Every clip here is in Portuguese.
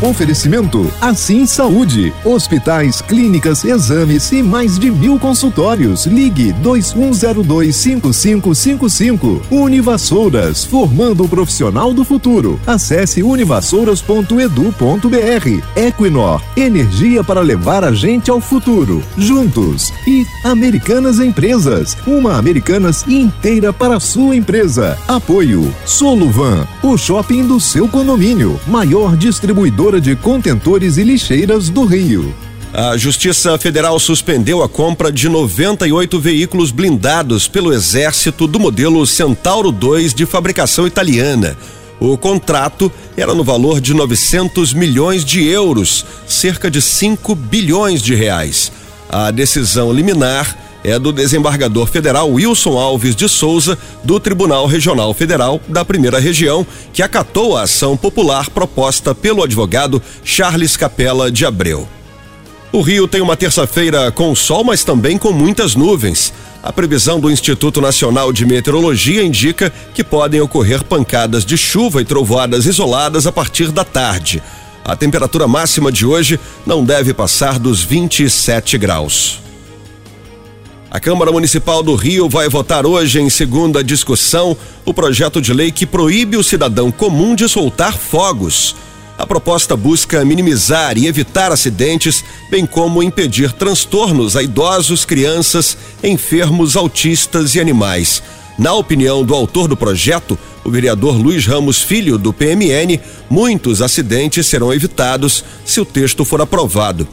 Oferecimento Assim Saúde. Hospitais, clínicas, exames e mais de mil consultórios. Ligue 21025555. Univassouras, formando o profissional do futuro. Acesse univassouras.edu.br. Equinor, energia para levar a gente ao futuro. Juntos. E Americanas Empresas. Uma Americanas inteira para a sua empresa. Apoio Soluvan, o shopping do seu condomínio. Maior distribuidor de contentores e lixeiras do Rio. A Justiça Federal suspendeu a compra de 98 veículos blindados pelo Exército do modelo Centauro 2 de fabricação italiana. O contrato era no valor de 900 milhões de euros, cerca de 5 bilhões de reais. A decisão liminar é do desembargador federal Wilson Alves de Souza, do Tribunal Regional Federal da Primeira Região, que acatou a ação popular proposta pelo advogado Charles Capella de Abreu. O Rio tem uma terça-feira com sol, mas também com muitas nuvens. A previsão do Instituto Nacional de Meteorologia indica que podem ocorrer pancadas de chuva e trovoadas isoladas a partir da tarde. A temperatura máxima de hoje não deve passar dos 27 graus. A Câmara Municipal do Rio vai votar hoje, em segunda discussão, o projeto de lei que proíbe o cidadão comum de soltar fogos. A proposta busca minimizar e evitar acidentes, bem como impedir transtornos a idosos, crianças, enfermos, autistas e animais. Na opinião do autor do projeto, o vereador Luiz Ramos Filho, do PMN, muitos acidentes serão evitados se o texto for aprovado.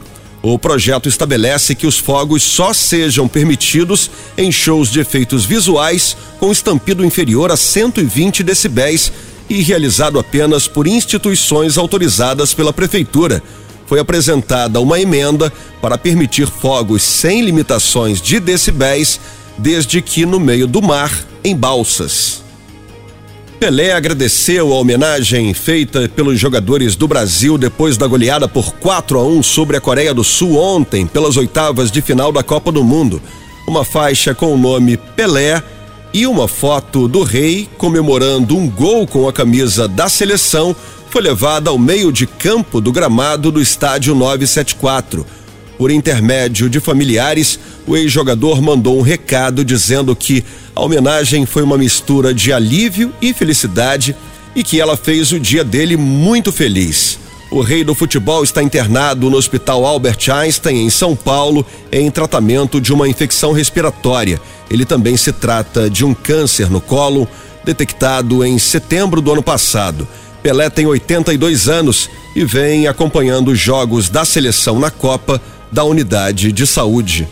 O projeto estabelece que os fogos só sejam permitidos em shows de efeitos visuais com estampido inferior a 120 decibéis e realizado apenas por instituições autorizadas pela prefeitura. Foi apresentada uma emenda para permitir fogos sem limitações de decibéis, desde que no meio do mar, em balsas. Pelé agradeceu a homenagem feita pelos jogadores do Brasil depois da goleada por 4 a 1 sobre a Coreia do Sul ontem, pelas oitavas de final da Copa do Mundo. Uma faixa com o nome Pelé e uma foto do rei comemorando um gol com a camisa da seleção foi levada ao meio de campo do gramado do estádio 974. Por intermédio de familiares, o ex-jogador mandou um recado dizendo que a homenagem foi uma mistura de alívio e felicidade e que ela fez o dia dele muito feliz. O rei do futebol está internado no Hospital Albert Einstein, em São Paulo, em tratamento de uma infecção respiratória. Ele também se trata de um câncer no colo, detectado em setembro do ano passado. Pelé tem 82 anos e vem acompanhando os jogos da seleção na Copa da unidade de saúde.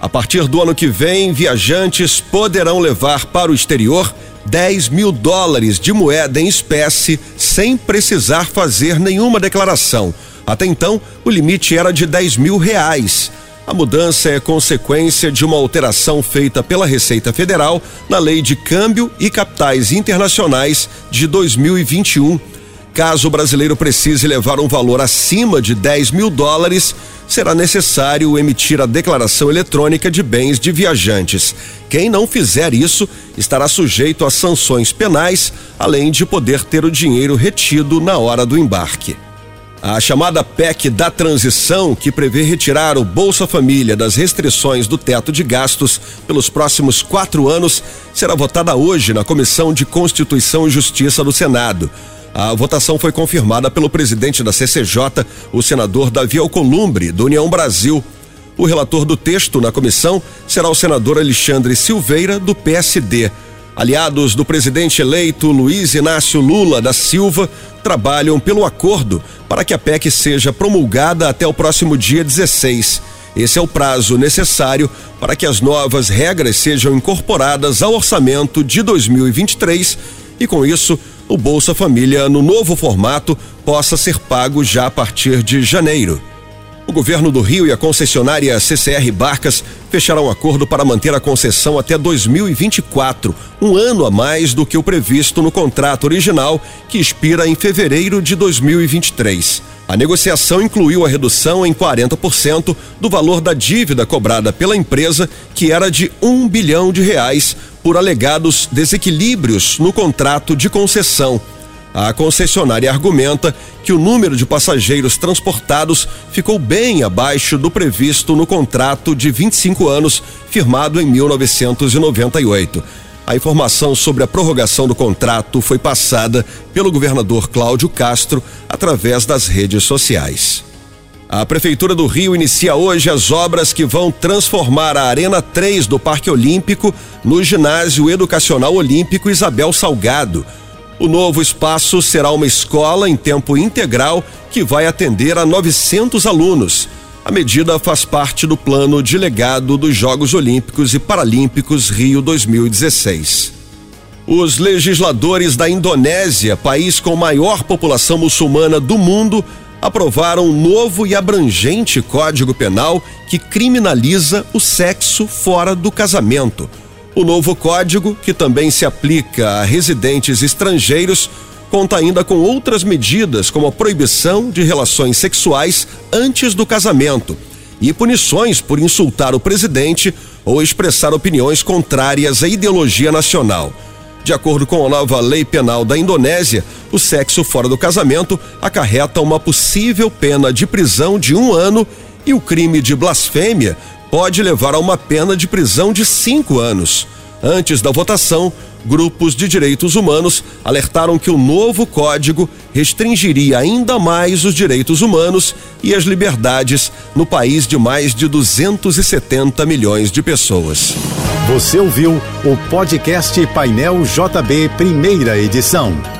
A partir do ano que vem, viajantes poderão levar para o exterior 10 mil dólares de moeda em espécie sem precisar fazer nenhuma declaração. Até então, o limite era de 10 mil reais. A mudança é consequência de uma alteração feita pela Receita Federal na Lei de Câmbio e Capitais Internacionais de 2021. Caso o brasileiro precise levar um valor acima de 10 mil dólares, será necessário emitir a declaração eletrônica de bens de viajantes. Quem não fizer isso estará sujeito a sanções penais, além de poder ter o dinheiro retido na hora do embarque. A chamada PEC da transição, que prevê retirar o Bolsa Família das restrições do teto de gastos pelos próximos quatro anos, será votada hoje na Comissão de Constituição e Justiça do Senado. A votação foi confirmada pelo presidente da CCJ, o senador Davi Alcolumbre, do União Brasil. O relator do texto na comissão será o senador Alexandre Silveira, do PSD. Aliados do presidente eleito Luiz Inácio Lula da Silva trabalham pelo acordo para que a PEC seja promulgada até o próximo dia 16. Esse é o prazo necessário para que as novas regras sejam incorporadas ao orçamento de 2023 e, com isso, o Bolsa Família, no novo formato, possa ser pago já a partir de janeiro. O governo do Rio e a concessionária CCR Barcas fecharam um acordo para manter a concessão até 2024, um ano a mais do que o previsto no contrato original, que expira em fevereiro de 2023. A negociação incluiu a redução em 40% do valor da dívida cobrada pela empresa, que era de um bilhão de reais, por alegados desequilíbrios no contrato de concessão. A concessionária argumenta que o número de passageiros transportados ficou bem abaixo do previsto no contrato de 25 anos firmado em 1998. A informação sobre a prorrogação do contrato foi passada pelo governador Cláudio Castro através das redes sociais. A Prefeitura do Rio inicia hoje as obras que vão transformar a Arena 3 do Parque Olímpico no Ginásio Educacional Olímpico Isabel Salgado. O novo espaço será uma escola em tempo integral que vai atender a 900 alunos. A medida faz parte do plano de legado dos Jogos Olímpicos e Paralímpicos Rio 2016. Os legisladores da Indonésia, país com maior população muçulmana do mundo, aprovaram um novo e abrangente Código Penal que criminaliza o sexo fora do casamento. O novo código, que também se aplica a residentes estrangeiros, conta ainda com outras medidas, como a proibição de relações sexuais antes do casamento e punições por insultar o presidente ou expressar opiniões contrárias à ideologia nacional. De acordo com a nova lei penal da Indonésia, o sexo fora do casamento acarreta uma possível pena de prisão de um ano e o crime de blasfêmia pode levar a uma pena de prisão de cinco anos. Antes da votação, grupos de direitos humanos alertaram que o novo código restringiria ainda mais os direitos humanos e as liberdades no país de mais de 270 milhões de pessoas. Você ouviu o podcast Painel JB, primeira edição.